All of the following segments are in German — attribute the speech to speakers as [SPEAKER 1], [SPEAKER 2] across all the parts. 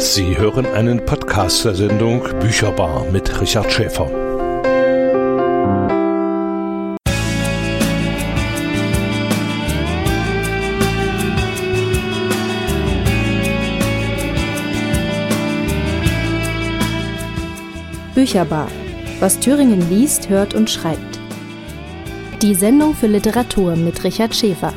[SPEAKER 1] Sie hören einen Podcast der Sendung Bücherbar mit Richard Schäfer.
[SPEAKER 2] Bücherbar. Was Thüringen liest, hört und schreibt. Die Sendung für Literatur mit Richard Schäfer.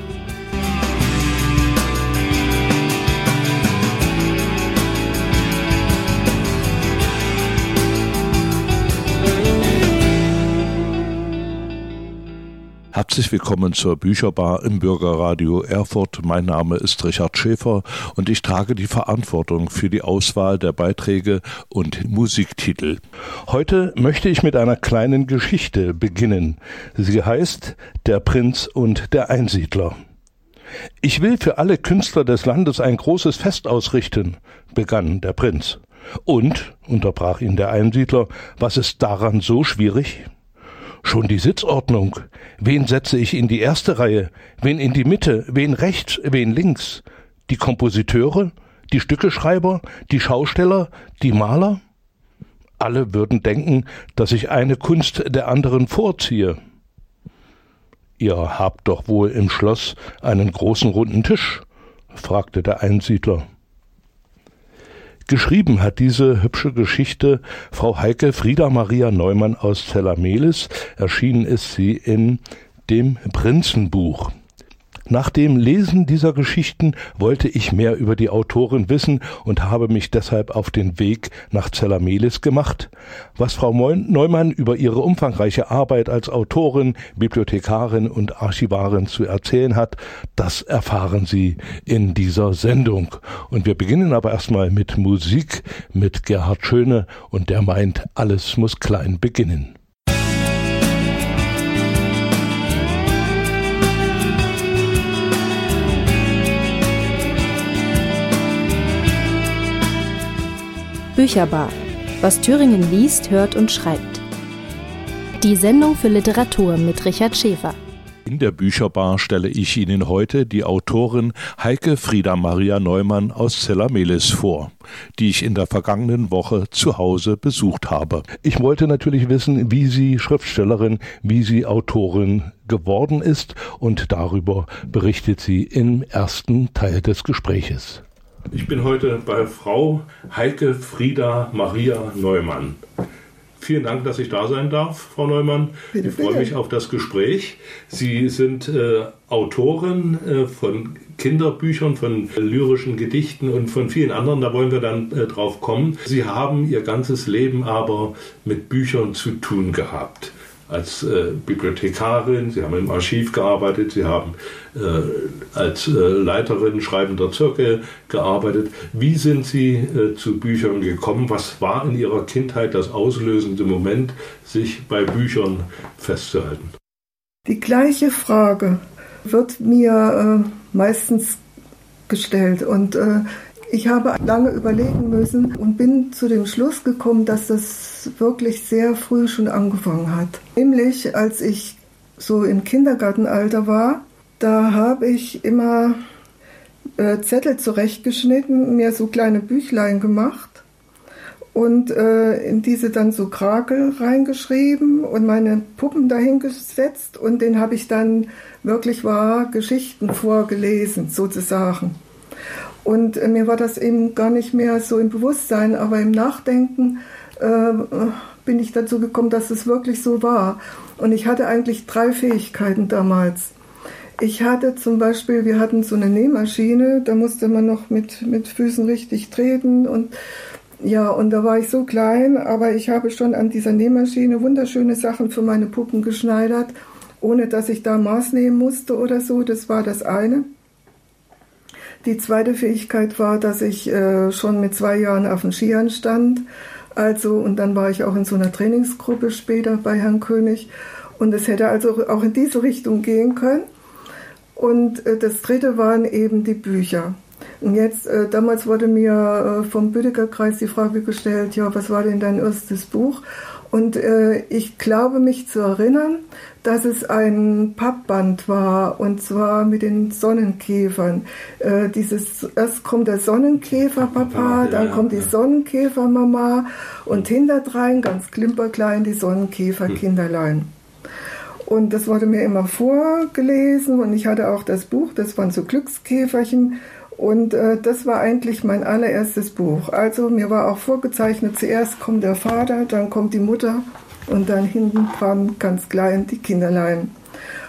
[SPEAKER 1] Herzlich willkommen zur Bücherbar im Bürgerradio Erfurt. Mein Name ist Richard Schäfer und ich trage die Verantwortung für die Auswahl der Beiträge und Musiktitel. Heute möchte ich mit einer kleinen Geschichte beginnen. Sie heißt Der Prinz und der Einsiedler. Ich will für alle Künstler des Landes ein großes Fest ausrichten, begann der Prinz. Und, unterbrach ihn der Einsiedler, was ist daran so schwierig? Schon die Sitzordnung. Wen setze ich in die erste Reihe? Wen in die Mitte? Wen rechts? Wen links? Die Kompositeure? Die Stückeschreiber? Die Schausteller? Die Maler? Alle würden denken, dass ich eine Kunst der anderen vorziehe. Ihr habt doch wohl im Schloss einen großen runden Tisch? fragte der Einsiedler. Geschrieben hat diese hübsche Geschichte Frau Heike Frieda Maria Neumann aus Zellamelis. Erschienen ist sie in dem Prinzenbuch. Nach dem Lesen dieser Geschichten wollte ich mehr über die Autorin wissen und habe mich deshalb auf den Weg nach Zellamelis gemacht. Was Frau Neumann über ihre umfangreiche Arbeit als Autorin, Bibliothekarin und Archivarin zu erzählen hat, das erfahren Sie in dieser Sendung. Und wir beginnen aber erstmal mit Musik mit Gerhard Schöne und der meint, alles muss klein beginnen.
[SPEAKER 2] Bücherbar. Was Thüringen liest, hört und schreibt. Die Sendung für Literatur mit Richard Schäfer.
[SPEAKER 1] In der Bücherbar stelle ich Ihnen heute die Autorin Heike Frieda Maria Neumann aus Zellamelis vor, die ich in der vergangenen Woche zu Hause besucht habe. Ich wollte natürlich wissen, wie sie Schriftstellerin, wie sie Autorin geworden ist und darüber berichtet sie im ersten Teil des Gespräches. Ich bin heute bei Frau Heike Frieda Maria Neumann. Vielen Dank, dass ich da sein darf, Frau Neumann. Bitte, ich freue mich auf das Gespräch. Sie sind äh, Autorin äh, von Kinderbüchern, von lyrischen Gedichten und von vielen anderen. Da wollen wir dann äh, drauf kommen. Sie haben Ihr ganzes Leben aber mit Büchern zu tun gehabt als äh, Bibliothekarin, Sie haben im Archiv gearbeitet, Sie haben äh, als äh, Leiterin schreibender Zirkel gearbeitet. Wie sind Sie äh, zu Büchern gekommen? Was war in Ihrer Kindheit das auslösende Moment, sich bei Büchern festzuhalten?
[SPEAKER 3] Die gleiche Frage wird mir äh, meistens gestellt und äh, ich habe lange überlegen müssen und bin zu dem Schluss gekommen, dass das wirklich sehr früh schon angefangen hat. Nämlich als ich so im Kindergartenalter war, da habe ich immer äh, Zettel zurechtgeschnitten, mir so kleine Büchlein gemacht und äh, in diese dann so Krakel reingeschrieben und meine Puppen dahingesetzt und den habe ich dann wirklich wahr Geschichten vorgelesen sozusagen. Und äh, mir war das eben gar nicht mehr so im Bewusstsein, aber im Nachdenken äh, bin ich dazu gekommen, dass es wirklich so war. Und ich hatte eigentlich drei Fähigkeiten damals. Ich hatte zum Beispiel, wir hatten so eine Nähmaschine, da musste man noch mit, mit Füßen richtig treten und ja, und da war ich so klein, aber ich habe schon an dieser Nähmaschine wunderschöne Sachen für meine Puppen geschneidert, ohne dass ich da Maß nehmen musste oder so. Das war das eine. Die zweite Fähigkeit war, dass ich äh, schon mit zwei Jahren auf dem Skiern stand. Also, und dann war ich auch in so einer Trainingsgruppe später bei Herrn König. Und es hätte also auch in diese Richtung gehen können. Und äh, das dritte waren eben die Bücher. Und jetzt, äh, damals wurde mir äh, vom Büdeker Kreis die Frage gestellt, ja, was war denn dein erstes Buch? Und äh, ich glaube mich zu erinnern, dass es ein Pappband war, und zwar mit den Sonnenkäfern. Äh, dieses, erst kommt der Sonnenkäfer Papa, dann ja, kommt die Sonnenkäfer Mama und hinterdrein ganz klimperklein die Sonnenkäfer Kinderlein. Und das wurde mir immer vorgelesen und ich hatte auch das Buch, das waren so Glückskäferchen. Und äh, das war eigentlich mein allererstes Buch. Also mir war auch vorgezeichnet, zuerst kommt der Vater, dann kommt die Mutter und dann hinten dran ganz klein die Kinderlein.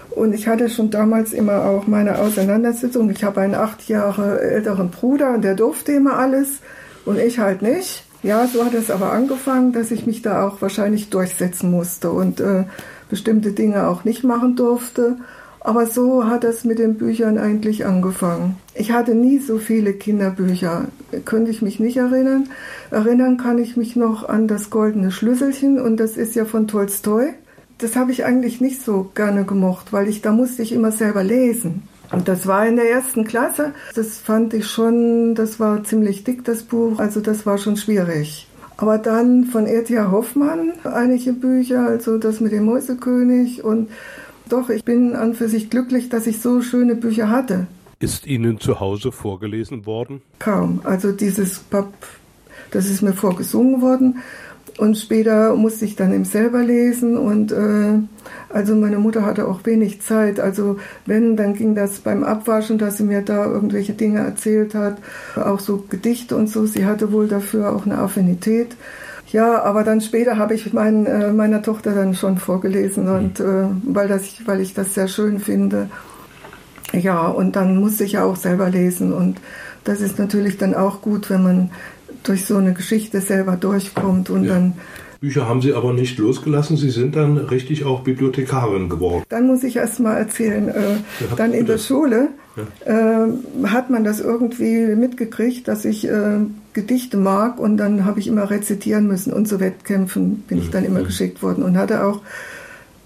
[SPEAKER 3] Und ich hatte schon damals immer auch meine Auseinandersetzung. Ich habe einen acht Jahre älteren Bruder und der durfte immer alles und ich halt nicht. Ja, so hat es aber angefangen, dass ich mich da auch wahrscheinlich durchsetzen musste und äh, bestimmte Dinge auch nicht machen durfte. Aber so hat es mit den Büchern eigentlich angefangen. Ich hatte nie so viele Kinderbücher, könnte ich mich nicht erinnern. Erinnern kann ich mich noch an das Goldene Schlüsselchen und das ist ja von Tolstoi. Das habe ich eigentlich nicht so gerne gemocht, weil ich da musste ich immer selber lesen. Und das war in der ersten Klasse. Das fand ich schon, das war ziemlich dick, das Buch. Also das war schon schwierig. Aber dann von R.T.A. Hoffmann einige Bücher, also das mit dem Mäusekönig und doch, ich bin an für sich glücklich, dass ich so schöne Bücher hatte.
[SPEAKER 1] Ist Ihnen zu Hause vorgelesen worden?
[SPEAKER 3] Kaum. Also dieses Papp, das ist mir vorgesungen worden. Und später musste ich dann eben selber lesen und äh, also meine Mutter hatte auch wenig Zeit. Also wenn, dann ging das beim Abwaschen, dass sie mir da irgendwelche Dinge erzählt hat, auch so Gedichte und so. Sie hatte wohl dafür auch eine Affinität. Ja, aber dann später habe ich mein, äh, meiner Tochter dann schon vorgelesen und äh, weil, das, weil ich das sehr schön finde. Ja, und dann musste ich ja auch selber lesen und das ist natürlich dann auch gut, wenn man durch so eine Geschichte selber durchkommt und ja. dann.
[SPEAKER 1] Bücher haben Sie aber nicht losgelassen. Sie sind dann richtig auch Bibliothekarin geworden.
[SPEAKER 3] Dann muss ich erst mal erzählen. Äh, ja, dann in der Schule ja. äh, hat man das irgendwie mitgekriegt, dass ich äh, Gedichte mag und dann habe ich immer rezitieren müssen und zu Wettkämpfen bin ich dann immer mhm. geschickt worden und hatte auch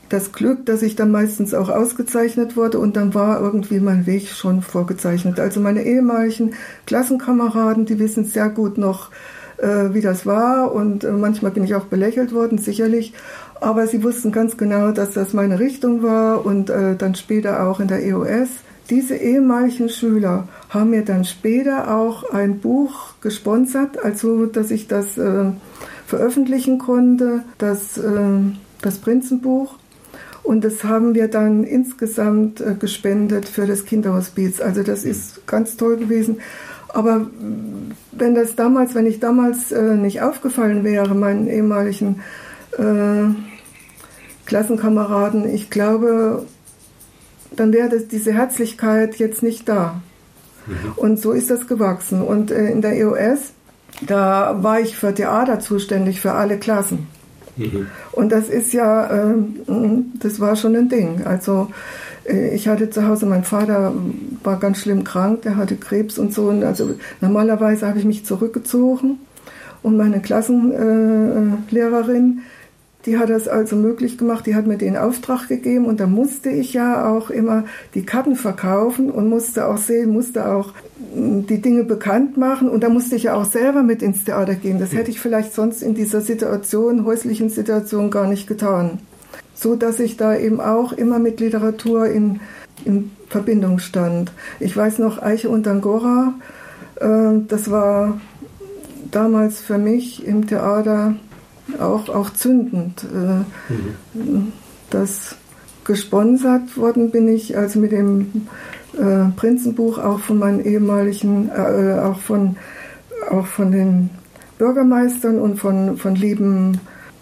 [SPEAKER 3] das Glück, dass ich dann meistens auch ausgezeichnet wurde und dann war irgendwie mein Weg schon vorgezeichnet. Also meine ehemaligen Klassenkameraden, die wissen sehr gut noch, äh, wie das war und äh, manchmal bin ich auch belächelt worden, sicherlich. Aber sie wussten ganz genau, dass das meine Richtung war und äh, dann später auch in der EOS. Diese ehemaligen Schüler haben mir dann später auch ein Buch gesponsert, also dass ich das äh, veröffentlichen konnte, das, äh, das Prinzenbuch. Und das haben wir dann insgesamt äh, gespendet für das Kinderhospiz. Also das ist ganz toll gewesen. Aber wenn das damals, wenn ich damals äh, nicht aufgefallen wäre, meinen ehemaligen äh, Klassenkameraden, ich glaube, dann wäre das, diese Herzlichkeit jetzt nicht da. Mhm. Und so ist das gewachsen. Und äh, in der EOS, da war ich für Theater zuständig, für alle Klassen. Mhm. Und das ist ja, äh, das war schon ein Ding. Also äh, ich hatte zu Hause, mein Vater war ganz schlimm krank, der hatte Krebs und so. Und also normalerweise habe ich mich zurückgezogen und meine Klassenlehrerin, die hat das also möglich gemacht, die hat mir den Auftrag gegeben und da musste ich ja auch immer die Karten verkaufen und musste auch sehen, musste auch die Dinge bekannt machen und da musste ich ja auch selber mit ins Theater gehen. Das hätte ich vielleicht sonst in dieser Situation, häuslichen Situation gar nicht getan. So dass ich da eben auch immer mit Literatur in, in Verbindung stand. Ich weiß noch, Eiche und Angora, äh, das war damals für mich im Theater auch, auch zündend. Äh, mhm. Das gesponsert worden bin ich also mit dem äh, Prinzenbuch auch von meinen ehemaligen, äh, auch von auch von den Bürgermeistern und von, von lieben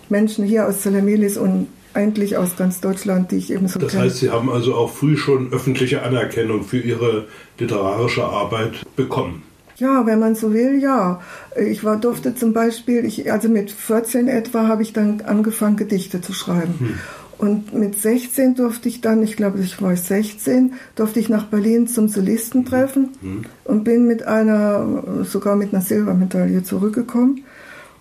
[SPEAKER 3] Menschen hier aus Zelamelis und eigentlich aus ganz Deutschland, die ich eben so
[SPEAKER 1] Das kenne. heißt, Sie haben also auch früh schon öffentliche Anerkennung für Ihre literarische Arbeit bekommen.
[SPEAKER 3] Ja, wenn man so will, ja. Ich war, durfte zum Beispiel, ich, also mit 14 etwa habe ich dann angefangen, Gedichte zu schreiben. Hm. Und mit 16 durfte ich dann, ich glaube, ich war 16, durfte ich nach Berlin zum Solistentreffen hm. und bin mit einer, sogar mit einer Silbermedaille zurückgekommen.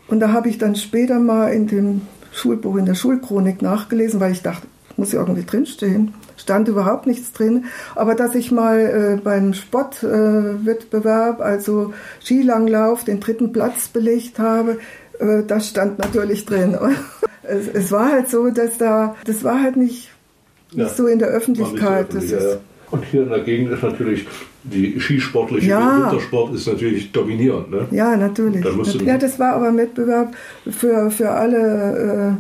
[SPEAKER 3] Und da habe ich dann später mal in dem Schulbuch, in der Schulchronik nachgelesen, weil ich dachte, muss ja irgendwie drinstehen. Stand überhaupt nichts drin. Aber dass ich mal äh, beim Sportwettbewerb, äh, also Skilanglauf, den dritten Platz belegt habe, äh, das stand natürlich drin. es, es, war halt so, dass da, das war halt nicht, nicht ja, so in der Öffentlichkeit.
[SPEAKER 1] So öffentlich, und hier in der Gegend ist natürlich die skisportliche ja. Wintersport ist natürlich dominierend. Ne?
[SPEAKER 3] Ja, natürlich. ja, das war aber ein Wettbewerb für, für alle,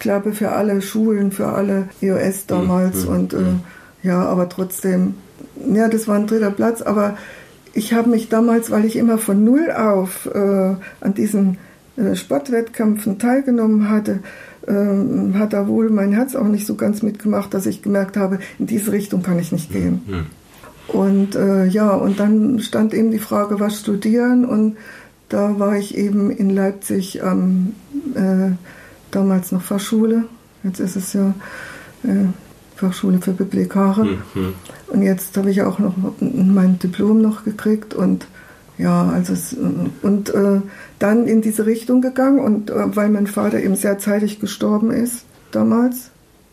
[SPEAKER 3] ich glaube, für alle Schulen, für alle EOS damals. Mhm. Und äh, ja, aber trotzdem, ja, das war ein dritter Platz. Aber ich habe mich damals, weil ich immer von Null auf äh, an diesen äh, Sportwettkämpfen teilgenommen hatte, ähm, hat da wohl mein Herz auch nicht so ganz mitgemacht, dass ich gemerkt habe, in diese Richtung kann ich nicht gehen. Mhm. Und äh, ja, und dann stand eben die Frage, was studieren und da war ich eben in Leipzig am äh, damals noch Fachschule, jetzt ist es ja äh, Fachschule für Bibliothekare. Mhm. Und jetzt habe ich auch noch mein Diplom noch gekriegt und ja, also es, und äh, dann in diese Richtung gegangen und äh, weil mein Vater eben sehr zeitig gestorben ist damals,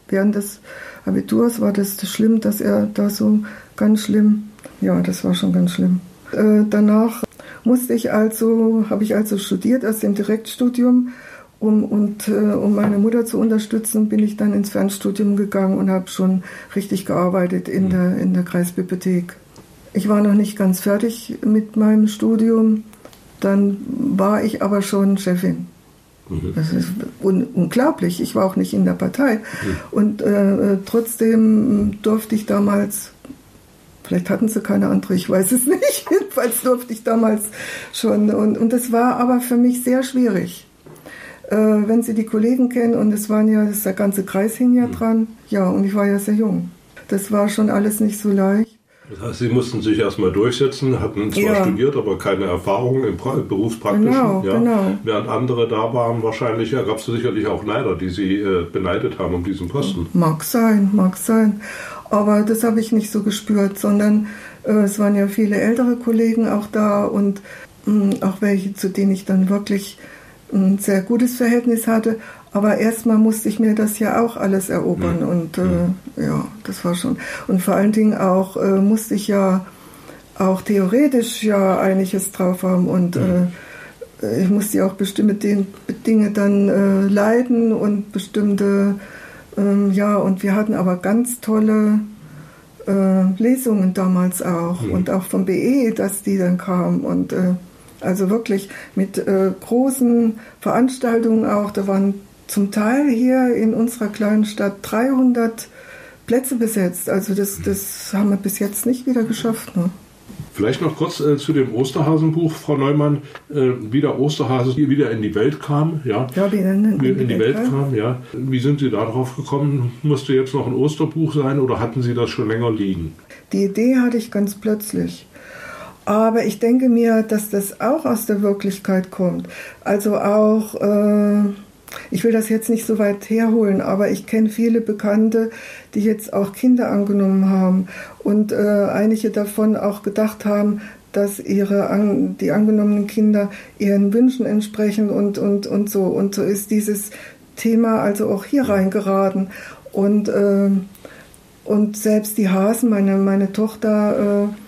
[SPEAKER 3] während des Abiturs war das schlimm, dass er da so ganz schlimm, ja, das war schon ganz schlimm. Äh, danach musste ich also, habe ich also studiert, erst im Direktstudium um, und äh, um meine Mutter zu unterstützen, bin ich dann ins Fernstudium gegangen und habe schon richtig gearbeitet in, mhm. der, in der Kreisbibliothek. Ich war noch nicht ganz fertig mit meinem Studium. Dann war ich aber schon Chefin. Mhm. Das ist un unglaublich. Ich war auch nicht in der Partei. Mhm. Und äh, trotzdem durfte ich damals, vielleicht hatten sie keine andere, ich weiß es nicht. Jedenfalls durfte ich damals schon. Und, und das war aber für mich sehr schwierig. Äh, wenn Sie die Kollegen kennen, und es waren ja, das, der ganze Kreis hing ja mhm. dran. Ja, und ich war ja sehr jung. Das war schon alles nicht so leicht.
[SPEAKER 1] Das heißt, Sie mussten sich erstmal durchsetzen, hatten zwar ja. studiert, aber keine Erfahrung im Berufspraktischen. Genau, ja. genau. Während andere da waren, wahrscheinlich ja, gab es sicherlich auch Neider, die Sie äh, beneidet haben um diesen Posten.
[SPEAKER 3] Mag sein, mag sein. Aber das habe ich nicht so gespürt, sondern äh, es waren ja viele ältere Kollegen auch da und mh, auch welche, zu denen ich dann wirklich ein sehr gutes Verhältnis hatte. Aber erstmal musste ich mir das ja auch alles erobern mhm. und äh, mhm. ja, das war schon. Und vor allen Dingen auch äh, musste ich ja auch theoretisch ja einiges drauf haben und mhm. äh, ich musste ja auch bestimmte Dinge dann äh, leiden und bestimmte, ähm, ja, und wir hatten aber ganz tolle äh, Lesungen damals auch mhm. und auch vom BE, dass die dann kamen und äh, also wirklich mit äh, großen Veranstaltungen auch. Da waren zum Teil hier in unserer kleinen Stadt 300 Plätze besetzt. Also das, das haben wir bis jetzt nicht wieder geschafft. Ne?
[SPEAKER 1] Vielleicht noch kurz äh, zu dem Osterhasenbuch, Frau Neumann, äh, wie der Osterhase wieder in die Welt kam. Ja, ja wie in, in, in, in die Welt, Welt kam. Ja. Wie sind Sie darauf gekommen? Musste jetzt noch ein Osterbuch sein oder hatten Sie das schon länger liegen?
[SPEAKER 3] Die Idee hatte ich ganz plötzlich. Aber ich denke mir, dass das auch aus der Wirklichkeit kommt. Also auch, äh, ich will das jetzt nicht so weit herholen, aber ich kenne viele Bekannte, die jetzt auch Kinder angenommen haben und äh, einige davon auch gedacht haben, dass ihre an, die angenommenen Kinder ihren Wünschen entsprechen und, und, und so. Und so ist dieses Thema also auch hier reingeraten. Und, äh, und selbst die Hasen, meine, meine Tochter, äh,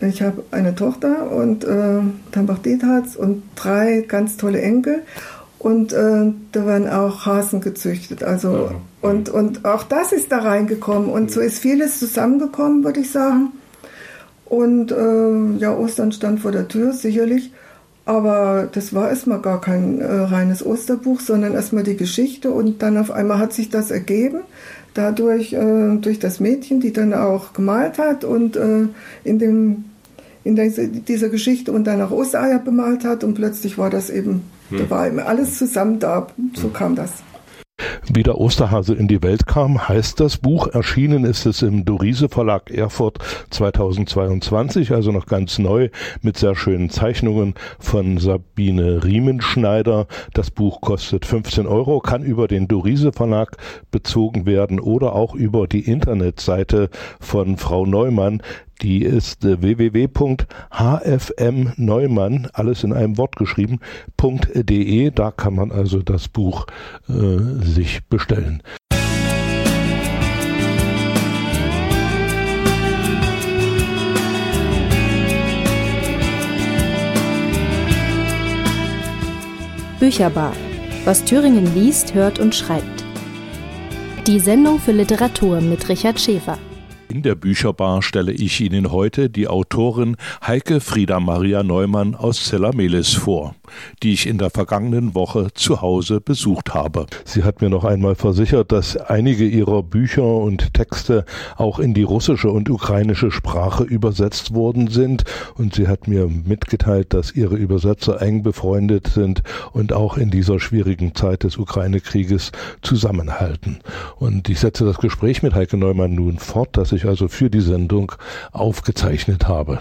[SPEAKER 3] ich habe eine Tochter und äh, Tambach Detharz und drei ganz tolle Enkel. Und äh, da werden auch Hasen gezüchtet. Also, ja. und, und auch das ist da reingekommen. Und so ist vieles zusammengekommen, würde ich sagen. Und äh, ja, Ostern stand vor der Tür, sicherlich. Aber das war erstmal gar kein äh, reines Osterbuch, sondern erstmal die Geschichte. Und dann auf einmal hat sich das ergeben dadurch äh, durch das Mädchen, die dann auch gemalt hat und äh, in dem in dieser Geschichte und dann auch Ostereier bemalt hat und plötzlich war das eben, hm. da war eben alles zusammen da. So hm. kam das.
[SPEAKER 1] Wie der Osterhase in die Welt kam, heißt das Buch. Erschienen ist es im Dorise Verlag Erfurt 2022, also noch ganz neu mit sehr schönen Zeichnungen von Sabine Riemenschneider. Das Buch kostet 15 Euro, kann über den Dorise Verlag bezogen werden oder auch über die Internetseite von Frau Neumann. Die ist äh, www.hfmneumann, alles in einem Wort geschrieben, äh, .de. Da kann man also das Buch äh, sich bestellen.
[SPEAKER 2] Bücherbar. Was Thüringen liest, hört und schreibt. Die Sendung für Literatur mit Richard Schäfer.
[SPEAKER 1] In der Bücherbar stelle ich Ihnen heute die Autorin Heike Frieda Maria Neumann aus Zellamelis vor, die ich in der vergangenen Woche zu Hause besucht habe. Sie hat mir noch einmal versichert, dass einige ihrer Bücher und Texte auch in die russische und ukrainische Sprache übersetzt worden sind und sie hat mir mitgeteilt, dass ihre Übersetzer eng befreundet sind und auch in dieser schwierigen Zeit des Ukraine-Krieges zusammenhalten. Und ich setze das Gespräch mit Heike Neumann nun fort, dass ich ich also für die Sendung aufgezeichnet habe.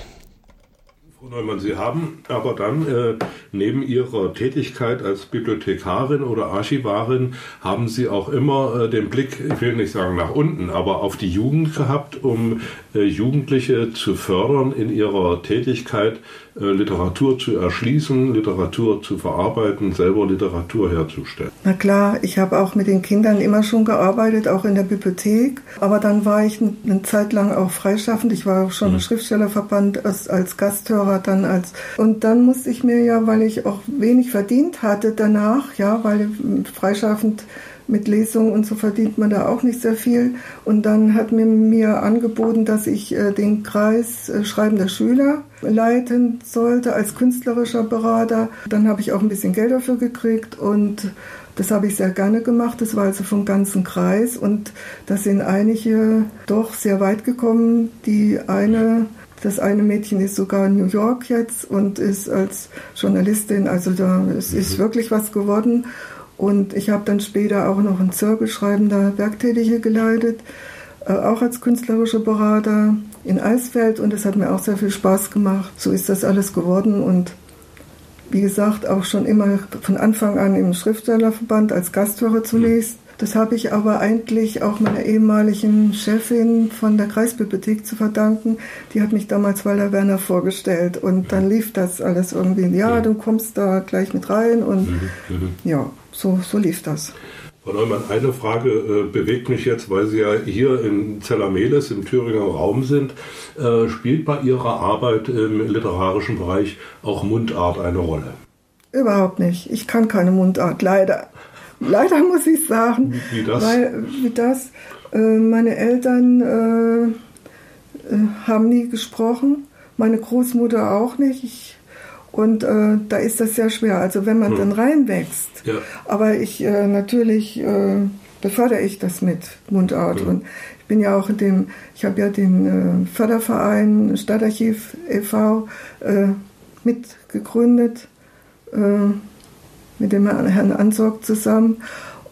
[SPEAKER 4] Frau Neumann, Sie haben aber dann äh, neben Ihrer Tätigkeit als Bibliothekarin oder Archivarin haben Sie auch immer äh, den Blick, ich will nicht sagen nach unten, aber auf die Jugend gehabt, um äh, Jugendliche zu fördern in ihrer Tätigkeit Literatur zu erschließen, Literatur zu verarbeiten, selber Literatur herzustellen.
[SPEAKER 3] Na klar, ich habe auch mit den Kindern immer schon gearbeitet, auch in der Bibliothek. Aber dann war ich eine Zeit lang auch freischaffend. Ich war auch schon mhm. im Schriftstellerverband als, als Gasthörer, dann als und dann musste ich mir ja, weil ich auch wenig verdient hatte danach, ja, weil freischaffend mit Lesungen und so verdient man da auch nicht sehr viel. Und dann hat mir, mir angeboten, dass ich äh, den Kreis äh, Schreibender Schüler leiten sollte als künstlerischer Berater. Dann habe ich auch ein bisschen Geld dafür gekriegt und das habe ich sehr gerne gemacht. Das war also vom ganzen Kreis und da sind einige doch sehr weit gekommen. Die eine das eine Mädchen ist sogar in New York jetzt und ist als Journalistin, also da es ist mhm. wirklich was geworden. Und ich habe dann später auch noch ein zirkelschreibender Werktätige geleitet, äh, auch als künstlerischer Berater in Eisfeld und es hat mir auch sehr viel Spaß gemacht. So ist das alles geworden und wie gesagt auch schon immer von Anfang an im Schriftstellerverband als Gasthörer zunächst. Das habe ich aber eigentlich auch meiner ehemaligen Chefin von der Kreisbibliothek zu verdanken. Die hat mich damals Walter Werner vorgestellt und dann lief das alles irgendwie. Ja, du kommst da gleich mit rein und mhm, mhm. ja, so, so lief das.
[SPEAKER 4] Frau Neumann, eine Frage äh, bewegt mich jetzt, weil Sie ja hier in Zellameles im Thüringer Raum sind. Äh, spielt bei Ihrer Arbeit im literarischen Bereich auch Mundart eine Rolle?
[SPEAKER 3] Überhaupt nicht. Ich kann keine Mundart, leider. Leider muss ich sagen.
[SPEAKER 4] Wie das?
[SPEAKER 3] Weil, wie das äh, meine Eltern äh, äh, haben nie gesprochen, meine Großmutter auch nicht. Ich und äh, da ist das sehr schwer. Also wenn man hm. dann reinwächst. Ja. Aber ich äh, natürlich äh, befördere ich das mit Mundart. Hm. Und ich bin ja auch in dem, ich habe ja den äh, Förderverein Stadtarchiv e.V. Äh, mitgegründet, äh, mit dem Herrn Ansorg zusammen.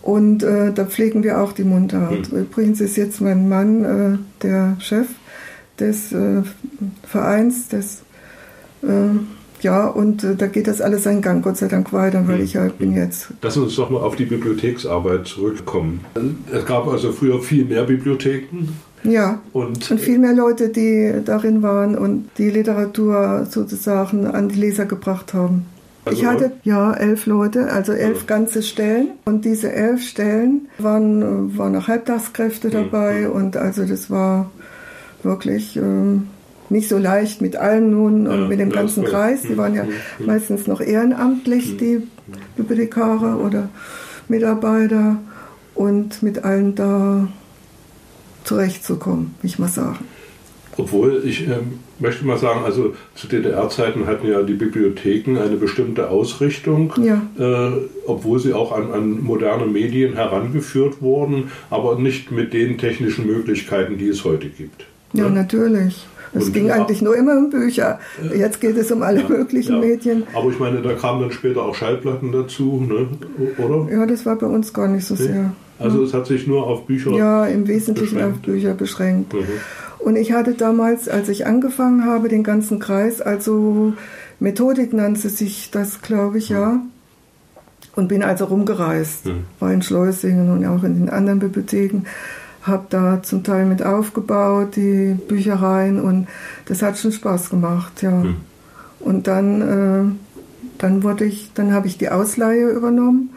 [SPEAKER 3] Und äh, da pflegen wir auch die Mundart. Hm. Übrigens ist jetzt mein Mann äh, der Chef des äh, Vereins, des ja, und äh, da geht das alles seinen Gang, Gott sei Dank weiter, weil hm. ich ja bin jetzt.
[SPEAKER 4] Lass uns doch mal auf die Bibliotheksarbeit zurückkommen. Es gab also früher viel mehr Bibliotheken.
[SPEAKER 3] Ja, und, und viel mehr Leute, die darin waren und die Literatur sozusagen an die Leser gebracht haben. Also ich hatte ja elf Leute, also elf ja. ganze Stellen. Und diese elf Stellen waren, waren auch Halbtagskräfte dabei. Ja. Und also das war wirklich ähm, nicht so leicht mit allen nun und ja, mit dem ganzen Kreis. Die waren ja mhm. Meistens noch ehrenamtlich, mhm. die Bibliothekare oder Mitarbeiter und mit allen da zurechtzukommen, will ich mal sagen.
[SPEAKER 4] Obwohl ich ähm, möchte mal sagen, also zu DDR-Zeiten hatten ja die Bibliotheken eine bestimmte Ausrichtung, ja. äh, obwohl sie auch an, an, moderne Medien herangeführt wurden, aber nicht mit den technischen Möglichkeiten, die es heute gibt.
[SPEAKER 3] Ja, ne? natürlich. Es ging eigentlich nur immer um Bücher. Jetzt geht es um alle ja, möglichen ja. Medien.
[SPEAKER 4] Aber ich meine, da kamen dann später auch Schallplatten dazu, ne? oder?
[SPEAKER 3] Ja, das war bei uns gar nicht so sehr.
[SPEAKER 4] Also es hat sich nur auf Bücher
[SPEAKER 3] Ja, im Wesentlichen beschränkt. auf Bücher beschränkt. Mhm. Und ich hatte damals, als ich angefangen habe, den ganzen Kreis, also Methodik nannte sich das, glaube ich, ja. Und bin also rumgereist, mhm. war in Schleusingen und auch in den anderen Bibliotheken habe da zum Teil mit aufgebaut, die Büchereien und das hat schon Spaß gemacht, ja. Hm. Und dann, äh, dann wurde ich, dann habe ich die Ausleihe übernommen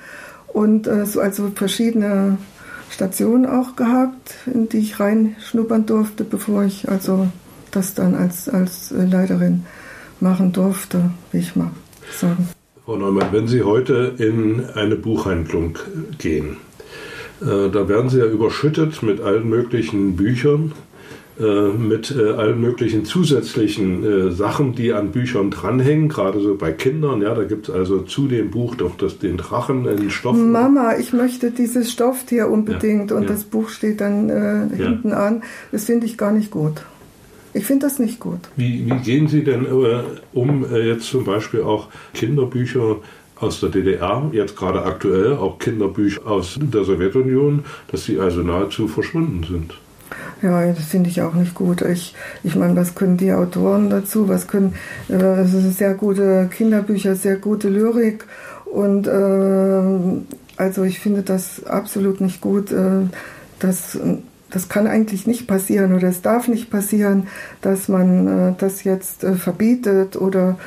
[SPEAKER 3] und äh, so also verschiedene Stationen auch gehabt, in die ich reinschnuppern durfte, bevor ich also das dann als, als Leiterin machen durfte, wie ich mal sagen.
[SPEAKER 4] Frau Neumann, wenn Sie heute in eine Buchhandlung gehen, äh, da werden Sie ja überschüttet mit allen möglichen Büchern, äh, mit äh, allen möglichen zusätzlichen äh, Sachen, die an Büchern dranhängen, gerade so bei Kindern. Ja, da gibt es also zu dem Buch doch das, den Drachen in Stoff.
[SPEAKER 3] Mama, ich möchte dieses Stofftier unbedingt ja, und ja. das Buch steht dann äh, hinten ja. an. Das finde ich gar nicht gut. Ich finde das nicht gut.
[SPEAKER 4] Wie, wie gehen Sie denn äh, um, äh, jetzt zum Beispiel auch Kinderbücher aus der DDR, jetzt gerade aktuell auch Kinderbücher aus der Sowjetunion, dass sie also nahezu verschwunden sind?
[SPEAKER 3] Ja, das finde ich auch nicht gut. Ich, ich meine, was können die Autoren dazu? Was können äh, sehr gute Kinderbücher, sehr gute Lyrik und äh, also ich finde das absolut nicht gut. Äh, das, das kann eigentlich nicht passieren oder es darf nicht passieren, dass man äh, das jetzt äh, verbietet oder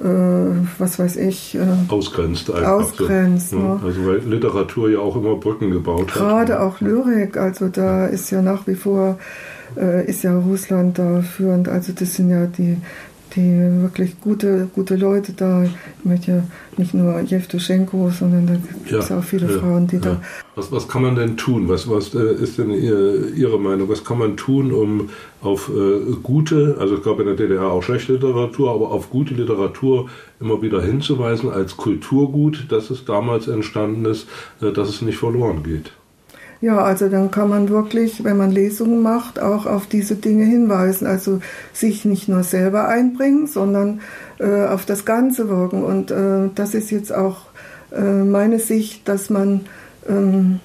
[SPEAKER 3] was weiß ich. Äh,
[SPEAKER 4] ausgrenzt einfach.
[SPEAKER 3] Ausgrenzt.
[SPEAKER 4] So, ne? Also weil Literatur ja auch immer Brücken gebaut
[SPEAKER 3] Gerade hat. Gerade auch Lyrik, also da ist ja nach wie vor, äh, ist ja Russland da führend. Also das sind ja die die wirklich gute, gute Leute da. Ich möchte ja nicht nur Jewtuschenko, sondern da gibt es ja, auch viele ja, Frauen, die ja. da.
[SPEAKER 4] Was, was kann man denn tun? Was, was äh, ist denn ihr, Ihre Meinung? Was kann man tun, um auf äh, gute, also ich glaube in der DDR auch schlechte Literatur, aber auf gute Literatur immer wieder hinzuweisen als Kulturgut, dass es damals entstanden ist, äh, dass es nicht verloren geht?
[SPEAKER 3] Ja, also dann kann man wirklich, wenn man Lesungen macht, auch auf diese Dinge hinweisen. Also sich nicht nur selber einbringen, sondern äh, auf das Ganze wirken. Und äh, das ist jetzt auch äh, meine Sicht, dass man ähm,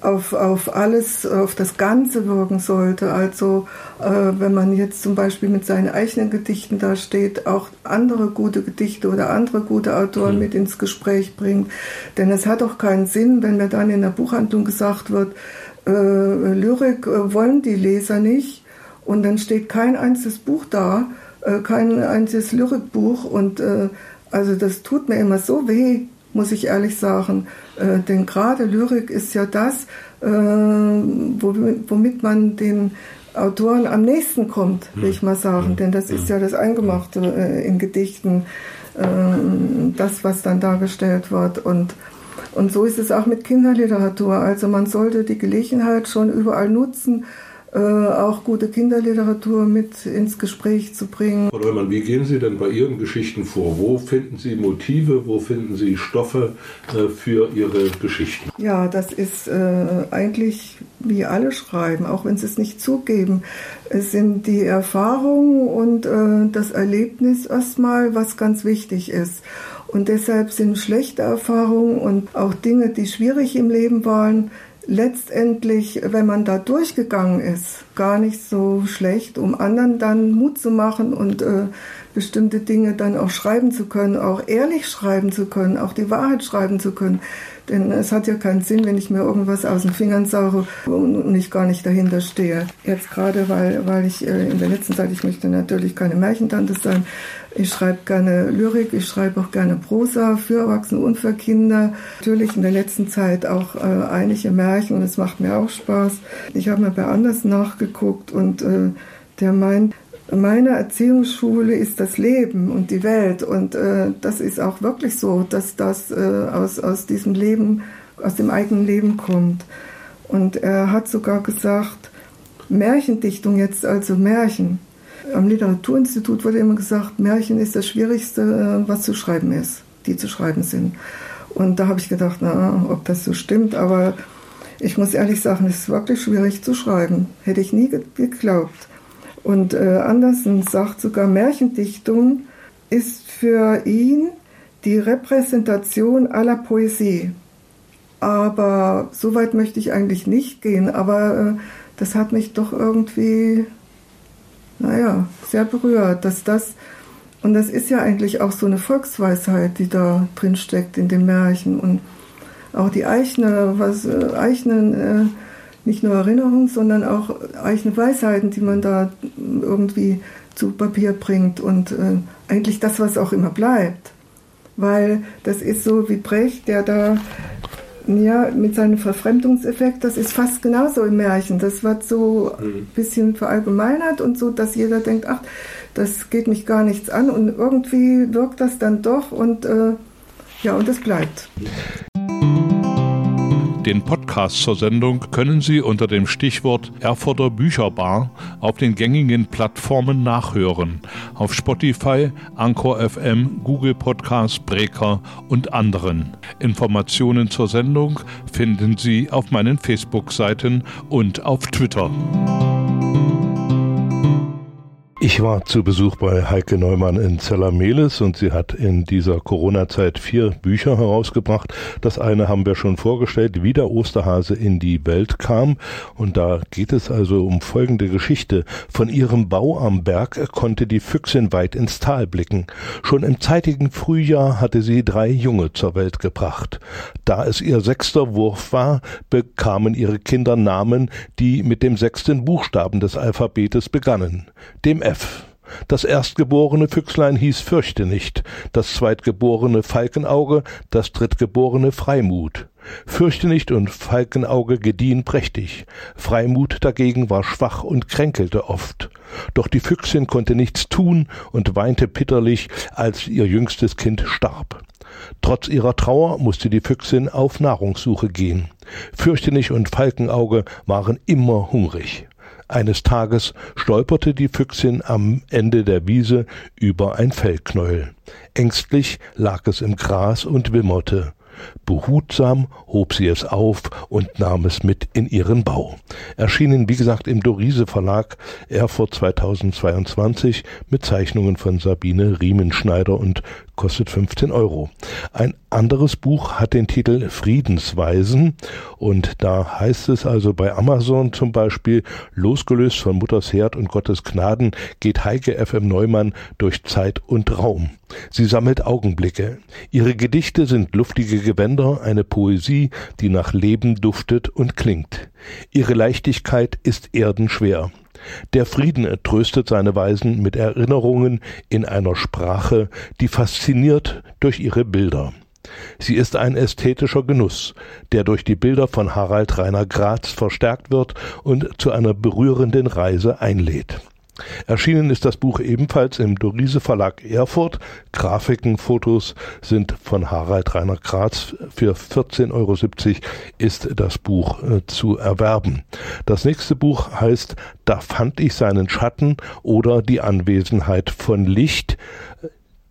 [SPEAKER 3] auf, auf alles, auf das Ganze wirken sollte. Also äh, wenn man jetzt zum Beispiel mit seinen eigenen Gedichten da steht, auch andere gute Gedichte oder andere gute Autoren mhm. mit ins Gespräch bringt. Denn es hat doch keinen Sinn, wenn mir dann in der Buchhandlung gesagt wird, äh, Lyrik äh, wollen die Leser nicht und dann steht kein einziges Buch da, äh, kein einziges Lyrikbuch und äh, also das tut mir immer so weh, muss ich ehrlich sagen. Äh, denn gerade Lyrik ist ja das, äh, womit, man den Autoren am nächsten kommt, will ich mal sagen. Denn das ist ja das Eingemachte äh, in Gedichten, äh, das, was dann dargestellt wird. Und, und so ist es auch mit Kinderliteratur. Also man sollte die Gelegenheit schon überall nutzen, äh, auch gute Kinderliteratur mit ins Gespräch zu bringen.
[SPEAKER 4] Frau Neumann, wie gehen Sie denn bei Ihren Geschichten vor? Wo finden Sie Motive, wo finden Sie Stoffe äh, für Ihre Geschichten?
[SPEAKER 3] Ja, das ist äh, eigentlich wie alle schreiben, auch wenn Sie es nicht zugeben. Es sind die Erfahrungen und äh, das Erlebnis erstmal, was ganz wichtig ist. Und deshalb sind schlechte Erfahrungen und auch Dinge, die schwierig im Leben waren, letztendlich, wenn man da durchgegangen ist, gar nicht so schlecht, um anderen dann Mut zu machen und äh, bestimmte Dinge dann auch schreiben zu können, auch ehrlich schreiben zu können, auch die Wahrheit schreiben zu können. Denn es hat ja keinen Sinn, wenn ich mir irgendwas aus den Fingern sauge und ich gar nicht dahinter stehe. Jetzt gerade, weil, weil ich äh, in der letzten Zeit, ich möchte natürlich keine Märchentante sein, ich schreibe gerne Lyrik, ich schreibe auch gerne Prosa für Erwachsene und für Kinder. Natürlich in der letzten Zeit auch äh, einige Märchen und es macht mir auch Spaß. Ich habe mir bei Anders nachgeguckt und äh, der meint, meine Erziehungsschule ist das Leben und die Welt. Und äh, das ist auch wirklich so, dass das äh, aus, aus diesem Leben, aus dem eigenen Leben kommt. Und er hat sogar gesagt, Märchendichtung jetzt, also Märchen. Am Literaturinstitut wurde immer gesagt, Märchen ist das Schwierigste, äh, was zu schreiben ist, die zu schreiben sind. Und da habe ich gedacht, na, ob das so stimmt, aber ich muss ehrlich sagen, es ist wirklich schwierig zu schreiben. Hätte ich nie geglaubt. Und äh, Andersen sagt sogar, Märchendichtung ist für ihn die Repräsentation aller Poesie. Aber so weit möchte ich eigentlich nicht gehen. Aber äh, das hat mich doch irgendwie, naja, sehr berührt, dass das, und das ist ja eigentlich auch so eine Volksweisheit, die da drin steckt in den Märchen. Und auch die Eichner, was äh, Eichnen, äh, nicht nur Erinnerungen, sondern auch eigene Weisheiten, die man da irgendwie zu Papier bringt und äh, eigentlich das, was auch immer bleibt. Weil das ist so wie Brecht, der da ja, mit seinem Verfremdungseffekt, das ist fast genauso im Märchen. Das wird so ein mhm. bisschen verallgemeinert und so, dass jeder denkt, ach, das geht mich gar nichts an und irgendwie wirkt das dann doch und äh, Ja, und es bleibt.
[SPEAKER 1] Den Podcast zur Sendung können Sie unter dem Stichwort Erfurter Bücherbar auf den gängigen Plattformen nachhören. Auf Spotify, Anchor FM, Google Podcast, Breaker und anderen. Informationen zur Sendung finden Sie auf meinen Facebook-Seiten und auf Twitter. Ich war zu Besuch bei Heike Neumann in Zellermeles und sie hat in dieser Corona-Zeit vier Bücher herausgebracht. Das eine haben wir schon vorgestellt, wie der Osterhase in die Welt kam. Und da geht es also um folgende Geschichte. Von ihrem Bau am Berg konnte die Füchsin weit ins Tal blicken. Schon im zeitigen Frühjahr hatte sie drei Junge zur Welt gebracht. Da es ihr sechster Wurf war, bekamen ihre Kinder Namen, die mit dem sechsten Buchstaben des Alphabetes begannen. Dem F. Das erstgeborene Füchslein hieß Fürchte nicht, das zweitgeborene Falkenauge, das drittgeborene Freimut. Fürchte nicht und Falkenauge gediehen prächtig. Freimut dagegen war schwach und kränkelte oft. Doch die Füchsin konnte nichts tun und weinte bitterlich, als ihr jüngstes Kind starb. Trotz ihrer Trauer musste die Füchsin auf Nahrungssuche gehen. Fürchte nicht und Falkenauge waren immer hungrig. Eines Tages stolperte die Füchsin am Ende der Wiese über ein Fellknäuel. Ängstlich lag es im Gras und wimmerte. Behutsam hob sie es auf und nahm es mit in ihren Bau. Erschienen, wie gesagt, im Dorise Verlag Erfurt 2022 mit Zeichnungen von Sabine Riemenschneider und kostet 15 Euro. Ein anderes Buch hat den Titel Friedensweisen und da heißt es also bei Amazon zum Beispiel, losgelöst von Mutters Herd und Gottes Gnaden geht Heike FM Neumann durch Zeit und Raum. Sie sammelt Augenblicke. Ihre Gedichte sind luftige Gewänder, eine Poesie, die nach Leben duftet und klingt. Ihre Leichtigkeit ist erdenschwer. Der Frieden tröstet seine Weisen mit Erinnerungen in einer Sprache, die fasziniert durch ihre Bilder. Sie ist ein ästhetischer Genuss, der durch die Bilder von Harald Rainer Graz verstärkt wird und zu einer berührenden Reise einlädt. Erschienen ist das Buch ebenfalls im Dorise Verlag Erfurt. Grafiken, Fotos sind von Harald Rainer Graz. Für 14,70 Euro ist das Buch äh, zu erwerben. Das nächste Buch heißt Da fand ich seinen Schatten oder die Anwesenheit von Licht.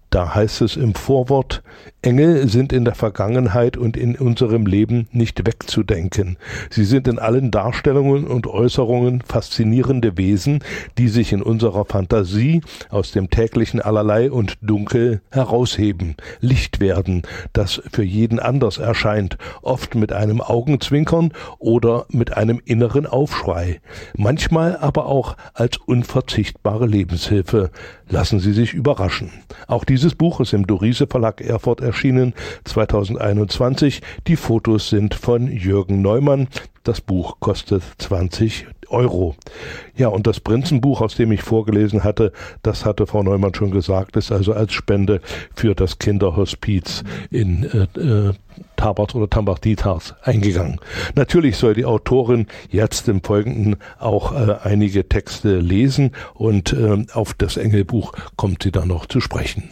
[SPEAKER 1] Da heißt es im Vorwort, Engel sind in der Vergangenheit und in unserem Leben nicht wegzudenken. Sie sind in allen Darstellungen und Äußerungen faszinierende Wesen, die sich in unserer Fantasie aus dem täglichen Allerlei und Dunkel herausheben, Licht werden, das für jeden anders erscheint, oft mit einem Augenzwinkern oder mit einem inneren Aufschrei, manchmal aber auch als unverzichtbare Lebenshilfe. Lassen Sie sich überraschen. Auch dieses Buch ist im Dorise Verlag Erfurt erschienen 2021. Die Fotos sind von Jürgen Neumann. Das Buch kostet 20 Euro. Ja, und das Prinzenbuch, aus dem ich vorgelesen hatte, das hatte Frau Neumann schon gesagt, ist also als Spende für das Kinderhospiz in äh, äh, Tabart oder Tambach-Dietars eingegangen. Natürlich soll die Autorin jetzt im Folgenden auch äh, einige Texte lesen und äh, auf das Engelbuch kommt sie dann noch zu sprechen.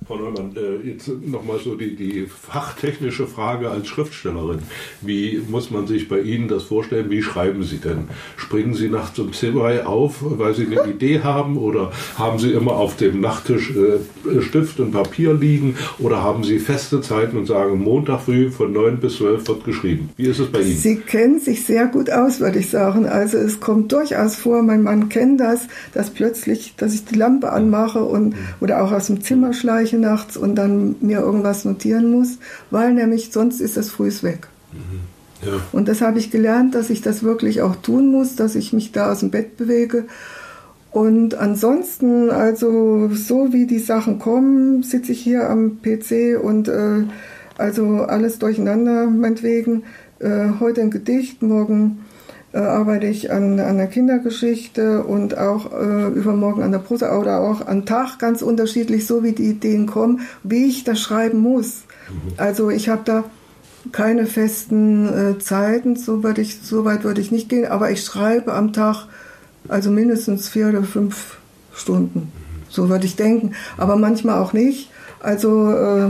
[SPEAKER 4] Frau Neumann, äh, jetzt nochmal so die, die fachtechnische Frage als Schriftstellerin. Wie muss man sich bei Ihnen das vorstellen? Wie schreiben Sie denn? Springen Sie nachts um 10 Uhr auf, weil Sie eine Idee haben? Oder haben Sie immer auf dem Nachttisch äh, Stift und Papier liegen? Oder haben Sie feste Zeiten und sagen, Montag früh von 9 bis 12 wird geschrieben? Wie ist es bei Ihnen?
[SPEAKER 3] Sie kennen sich sehr gut aus, würde ich sagen. Also es kommt durchaus vor, mein Mann kennt das, dass plötzlich, dass ich die Lampe anmache und, oder auch aus dem Zimmer schleiche nachts und dann mir irgendwas notieren muss, weil nämlich sonst ist es früh weg. Mhm. Ja. Und das habe ich gelernt, dass ich das wirklich auch tun muss, dass ich mich da aus dem Bett bewege. Und ansonsten, also so wie die Sachen kommen, sitze ich hier am PC und äh, also alles durcheinander, meinetwegen. Äh, heute ein Gedicht, morgen äh, arbeite ich an, an der Kindergeschichte und auch äh, übermorgen an der Prosa oder auch am Tag ganz unterschiedlich, so wie die Ideen kommen, wie ich das schreiben muss. Mhm. Also ich habe da keine festen äh, Zeiten, so, würd ich, so weit würde ich nicht gehen, aber ich schreibe am Tag also mindestens vier oder fünf Stunden. Mhm. So würde ich denken, aber manchmal auch nicht. Also äh,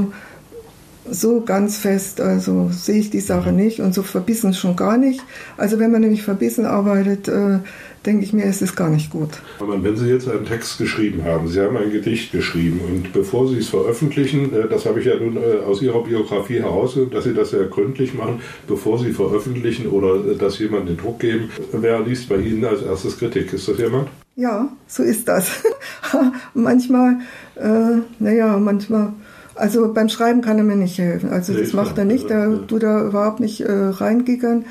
[SPEAKER 3] so ganz fest, also sehe ich die Sache nicht und so verbissen schon gar nicht. Also wenn man nämlich verbissen arbeitet, äh, denke ich mir, es ist gar nicht gut.
[SPEAKER 4] Wenn Sie jetzt einen Text geschrieben haben, Sie haben ein Gedicht geschrieben und bevor Sie es veröffentlichen, äh, das habe ich ja nun äh, aus Ihrer Biografie herausgehört, dass Sie das sehr gründlich machen, bevor Sie veröffentlichen oder äh, dass jemand den Druck geben, wer liest bei Ihnen als erstes Kritik? Ist das jemand?
[SPEAKER 3] Ja, so ist das. manchmal, äh, naja, manchmal also beim Schreiben kann er mir nicht helfen. Also das macht er nicht, der tut da überhaupt nicht äh, reingickern.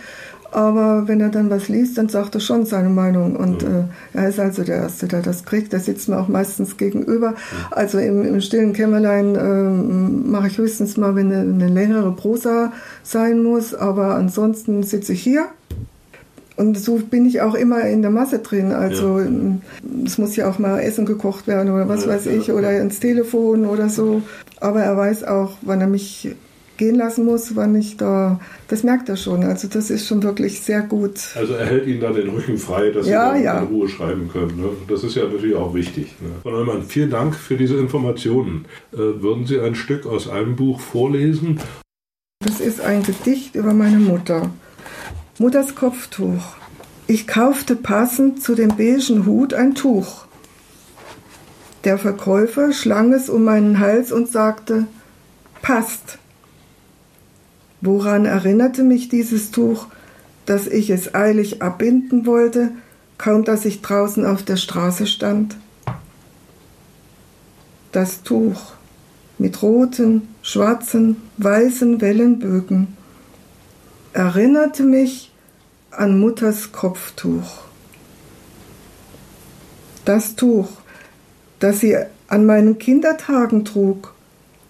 [SPEAKER 3] Aber wenn er dann was liest, dann sagt er schon seine Meinung. Und äh, er ist also der Erste, der das kriegt. Der sitzt mir auch meistens gegenüber. Also im, im stillen Kämmerlein äh, mache ich höchstens mal, wenn eine, eine längere Prosa sein muss. Aber ansonsten sitze ich hier und so bin ich auch immer in der Masse drin. Also ja. es muss ja auch mal Essen gekocht werden oder was ja, weiß ich, oder ins Telefon oder so. Aber er weiß auch, wann er mich gehen lassen muss, wann ich da, das merkt er schon. Also das ist schon wirklich sehr gut.
[SPEAKER 4] Also er hält Ihnen da den Rücken frei, dass
[SPEAKER 3] ja,
[SPEAKER 4] Sie
[SPEAKER 3] ja.
[SPEAKER 4] in Ruhe schreiben können. Ne? Das ist ja natürlich auch wichtig. Ne? Frau Neumann, vielen Dank für diese Informationen. Äh, würden Sie ein Stück aus einem Buch vorlesen?
[SPEAKER 3] Das ist ein Gedicht über meine Mutter. Mutters Kopftuch. Ich kaufte passend zu dem beigen Hut ein Tuch. Der Verkäufer schlang es um meinen Hals und sagte, passt. Woran erinnerte mich dieses Tuch, dass ich es eilig abbinden wollte, kaum dass ich draußen auf der Straße stand? Das Tuch mit roten, schwarzen, weißen Wellenbögen erinnerte mich an Mutters Kopftuch. Das Tuch, das sie an meinen Kindertagen trug,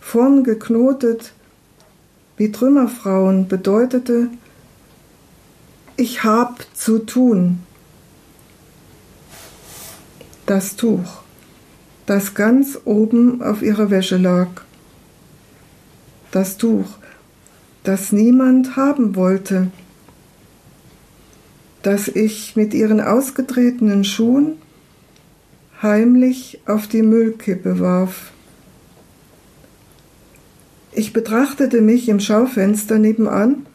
[SPEAKER 3] vorn geknotet, wie Trümmerfrauen, bedeutete, ich hab zu tun. Das Tuch, das ganz oben auf ihrer Wäsche lag. Das Tuch, das niemand haben wollte das ich mit ihren ausgetretenen Schuhen heimlich auf die Müllkippe warf. Ich betrachtete mich im Schaufenster nebenan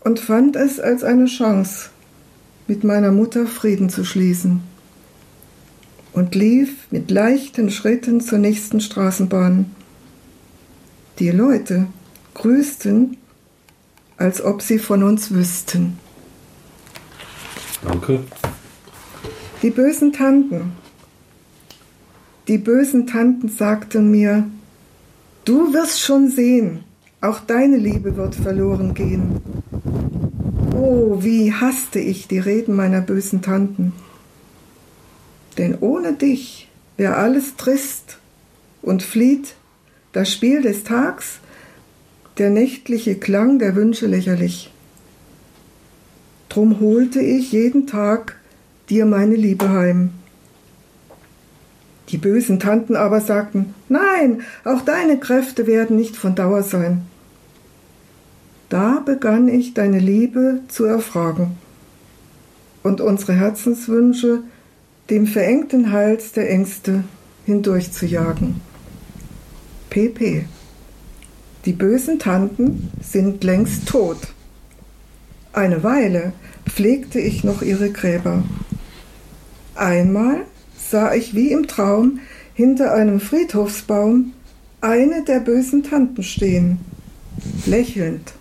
[SPEAKER 3] und fand es als eine Chance, mit meiner Mutter Frieden zu schließen und lief mit leichten Schritten zur nächsten Straßenbahn. Die Leute grüßten, als ob sie von uns wüssten.
[SPEAKER 4] Danke.
[SPEAKER 3] Die bösen Tanten. Die bösen Tanten sagten mir, du wirst schon sehen, auch deine Liebe wird verloren gehen. Oh, wie hasste ich die Reden meiner bösen Tanten. Denn ohne dich wär alles trist und flieht das Spiel des Tags, der nächtliche Klang der Wünsche lächerlich. Drum holte ich jeden Tag dir meine Liebe heim. Die bösen Tanten aber sagten, nein, auch deine Kräfte werden nicht von Dauer sein. Da begann ich deine Liebe zu erfragen und unsere Herzenswünsche dem verengten Hals der Ängste hindurchzujagen. PP. Die bösen Tanten sind längst tot. Eine Weile pflegte ich noch ihre Gräber. Einmal sah ich wie im Traum hinter einem Friedhofsbaum eine der bösen Tanten stehen, lächelnd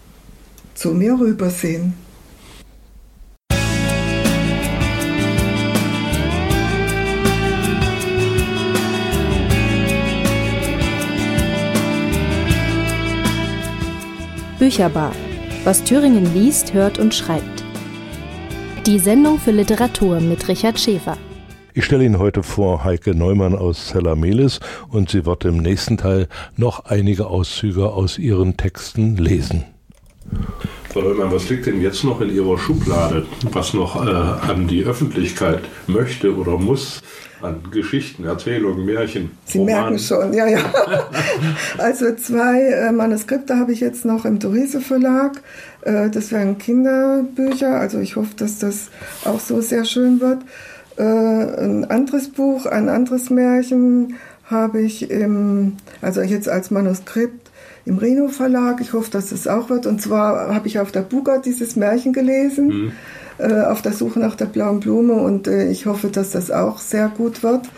[SPEAKER 3] zu mir rübersehen.
[SPEAKER 2] Bücherbar. Was Thüringen liest, hört und schreibt. Die Sendung für Literatur mit Richard Schäfer.
[SPEAKER 1] Ich stelle Ihnen heute vor Heike Neumann aus Zellamelis und sie wird im nächsten Teil noch einige Auszüge aus ihren Texten lesen.
[SPEAKER 4] Frau Neumann, was liegt denn jetzt noch in Ihrer Schublade, was noch äh, an die Öffentlichkeit möchte oder muss? An Geschichten, Erzählungen, Märchen.
[SPEAKER 3] Sie Roman. merken schon, ja, ja. also zwei äh, Manuskripte habe ich jetzt noch im Dorise Verlag. Äh, das wären Kinderbücher, also ich hoffe, dass das auch so sehr schön wird. Äh, ein anderes Buch, ein anderes Märchen habe ich im, also jetzt als Manuskript im Reno Verlag. Ich hoffe, dass es auch wird. Und zwar habe ich auf der Buga dieses Märchen gelesen, mhm. Äh, auf der Suche nach der blauen Blume. Und äh, ich hoffe, dass das auch sehr gut wird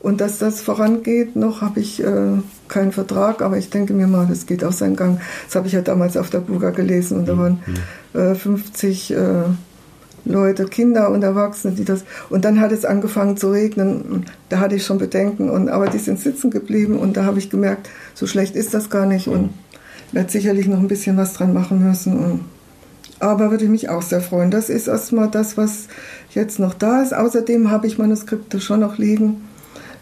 [SPEAKER 3] und dass das vorangeht. Noch habe ich äh, keinen Vertrag, aber ich denke mir mal, das geht auch seinen Gang. Das habe ich ja damals auf der Buga gelesen und da mhm. waren mhm. 50 äh, Leute, Kinder und Erwachsene, die das. Und dann hat es angefangen zu regnen. Da hatte ich schon Bedenken, und, aber die sind sitzen geblieben und da habe ich gemerkt, so schlecht ist das gar nicht und werde sicherlich noch ein bisschen was dran machen müssen. Und, aber würde ich mich auch sehr freuen. Das ist erstmal das, was jetzt noch da ist. Außerdem habe ich Manuskripte schon noch liegen.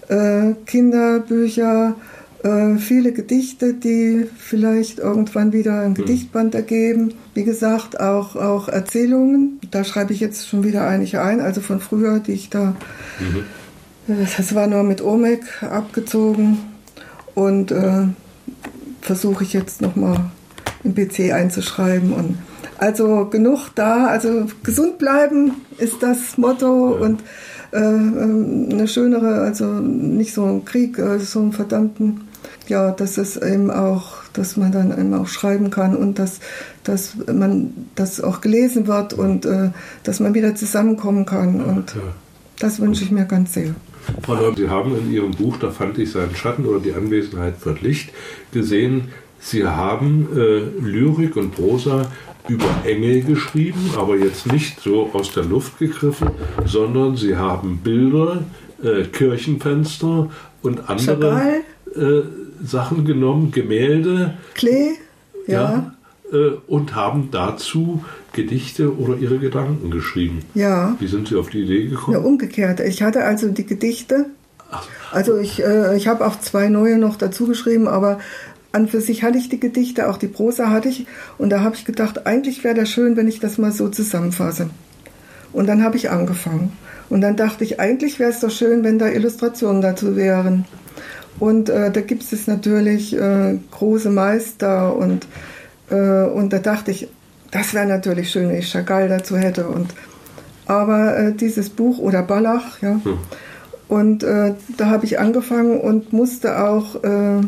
[SPEAKER 3] Äh, Kinderbücher, äh, viele Gedichte, die vielleicht irgendwann wieder ein mhm. Gedichtband ergeben. Wie gesagt, auch, auch Erzählungen. Da schreibe ich jetzt schon wieder einige ein, also von früher, die ich da. Mhm. Äh, das war nur mit Omek abgezogen und äh, versuche ich jetzt nochmal im PC einzuschreiben. Und also genug da, also gesund bleiben ist das Motto ja. und äh, ähm, eine schönere, also nicht so ein Krieg, äh, so einen verdammten ja, dass es eben auch, dass man dann eben auch schreiben kann und dass, dass man das auch gelesen wird und äh, dass man wieder zusammenkommen kann. Und ja. das wünsche ich mir ganz sehr.
[SPEAKER 4] Frau Neum, Sie haben in Ihrem Buch, da fand ich seinen Schatten oder die Anwesenheit von Licht, gesehen, Sie haben äh, Lyrik und Prosa über Engel geschrieben, aber jetzt nicht so aus der Luft gegriffen, sondern Sie haben Bilder, äh, Kirchenfenster und andere äh, Sachen genommen, Gemälde.
[SPEAKER 3] Klee,
[SPEAKER 4] ja. ja äh, und haben dazu Gedichte oder ihre Gedanken geschrieben.
[SPEAKER 3] Ja.
[SPEAKER 4] Wie sind Sie auf die Idee gekommen?
[SPEAKER 3] Ja, umgekehrt. Ich hatte also die Gedichte. Also ich, äh, ich habe auch zwei neue noch dazu geschrieben, aber an für sich hatte ich die Gedichte, auch die Prosa hatte ich. Und da habe ich gedacht, eigentlich wäre das schön, wenn ich das mal so zusammenfasse. Und dann habe ich angefangen. Und dann dachte ich, eigentlich wäre es doch schön, wenn da Illustrationen dazu wären. Und äh, da gibt es natürlich äh, große Meister und, äh, und da dachte ich, das wäre natürlich schön, wenn ich Chagall dazu hätte. Und, aber äh, dieses Buch oder Ballach, ja. Hm. Und äh, da habe ich angefangen und musste auch äh,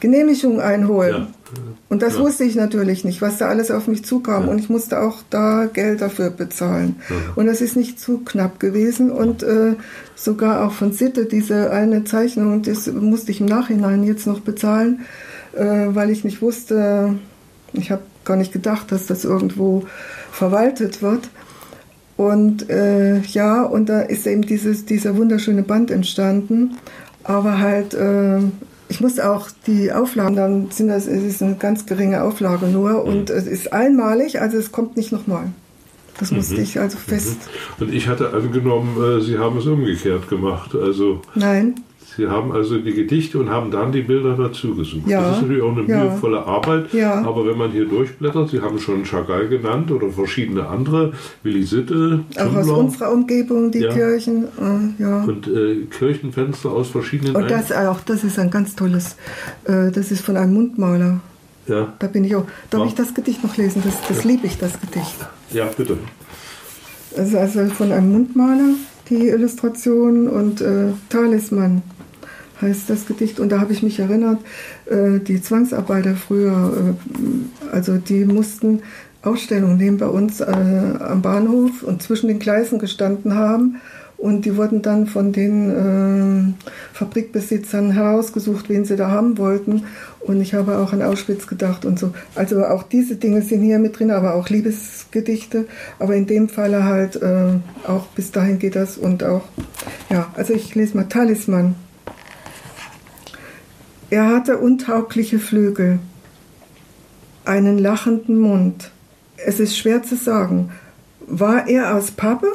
[SPEAKER 3] Genehmigung einholen. Ja. Und das ja. wusste ich natürlich nicht, was da alles auf mich zukam. Ja. Und ich musste auch da Geld dafür bezahlen. Ja. Und das ist nicht zu knapp gewesen. Und äh, sogar auch von Sitte, diese eine Zeichnung, das musste ich im Nachhinein jetzt noch bezahlen, äh, weil ich nicht wusste, ich habe gar nicht gedacht, dass das irgendwo verwaltet wird. Und äh, ja, und da ist eben dieses, dieser wunderschöne Band entstanden. Aber halt äh, ich muss auch die Auflagen, dann sind das, es ist eine ganz geringe Auflage nur und mhm. es ist einmalig, also es kommt nicht nochmal. Das musste mhm. ich also fest.
[SPEAKER 4] Mhm. Und ich hatte angenommen, äh, Sie haben es umgekehrt gemacht. Also
[SPEAKER 3] Nein.
[SPEAKER 4] Sie haben also die Gedichte und haben dann die Bilder dazu gesucht.
[SPEAKER 3] Ja,
[SPEAKER 4] das ist natürlich auch eine
[SPEAKER 3] ja,
[SPEAKER 4] mühevolle Arbeit.
[SPEAKER 3] Ja.
[SPEAKER 4] Aber wenn man hier durchblättert, Sie haben schon Chagall genannt oder verschiedene andere, Willi Sitte,
[SPEAKER 3] Auch aus unserer Umgebung, die. Kirchen. Äh, ja.
[SPEAKER 4] Und äh, Kirchenfenster aus verschiedenen.
[SPEAKER 3] Und das auch, das ist ein ganz tolles, äh, das ist von einem Mundmaler.
[SPEAKER 4] Ja.
[SPEAKER 3] Da bin ich auch. Darf ich das Gedicht noch lesen? Das, das liebe ich, das Gedicht.
[SPEAKER 4] Ja, bitte.
[SPEAKER 3] Ist also von einem Mundmaler, die Illustration und äh, Talisman heißt das Gedicht. Und da habe ich mich erinnert, äh, die Zwangsarbeiter früher, äh, also die mussten Ausstellungen nehmen bei uns äh, am Bahnhof und zwischen den Gleisen gestanden haben. Und die wurden dann von den äh, Fabrikbesitzern herausgesucht, wen sie da haben wollten. Und ich habe auch an Auschwitz gedacht und so. Also auch diese Dinge sind hier mit drin, aber auch Liebesgedichte. Aber in dem Falle halt äh, auch bis dahin geht das und auch, ja, also ich lese mal Talisman. Er hatte untaugliche Flügel, einen lachenden Mund. Es ist schwer zu sagen, war er aus Pappe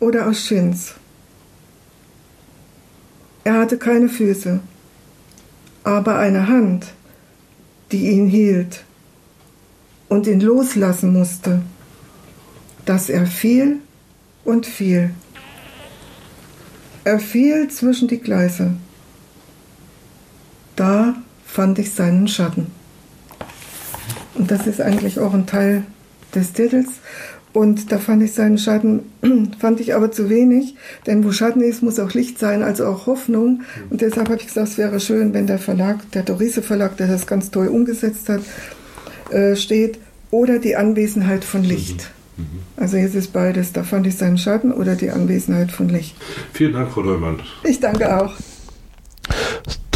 [SPEAKER 3] oder aus Schins? Er hatte keine Füße, aber eine Hand, die ihn hielt und ihn loslassen musste, dass er fiel und fiel. Er fiel zwischen die Gleise fand ich seinen Schatten. Und das ist eigentlich auch ein Teil des Titels. Und da fand ich seinen Schatten, fand ich aber zu wenig, denn wo Schatten ist, muss auch Licht sein, also auch Hoffnung. Und deshalb habe ich gesagt, es wäre schön, wenn der Verlag, der Dorise Verlag, der das ganz toll umgesetzt hat, äh, steht, oder die Anwesenheit von Licht. Mhm. Mhm. Also jetzt ist beides, da fand ich seinen Schatten oder die Anwesenheit von Licht.
[SPEAKER 4] Vielen Dank, Frau Neumann.
[SPEAKER 3] Ich danke auch.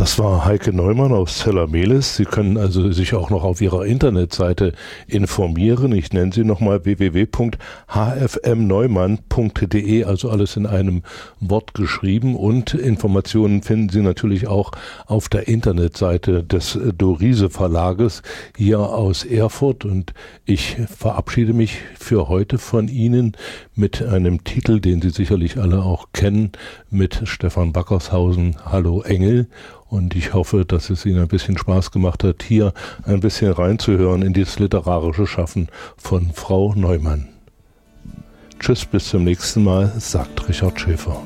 [SPEAKER 1] Das war Heike Neumann aus Zellermelis. Sie können also sich auch noch auf ihrer Internetseite informieren. Ich nenne sie nochmal www.hfmneumann.de, also alles in einem Wort geschrieben. Und Informationen finden Sie natürlich auch auf der Internetseite des Dorise Verlages hier aus Erfurt. Und ich verabschiede mich für heute von Ihnen mit einem Titel, den Sie sicherlich alle auch kennen, mit Stefan Backershausen, Hallo Engel. Und ich hoffe, dass es Ihnen ein bisschen Spaß gemacht hat, hier ein bisschen reinzuhören in dieses literarische Schaffen von Frau Neumann. Tschüss, bis zum nächsten Mal, sagt Richard Schäfer.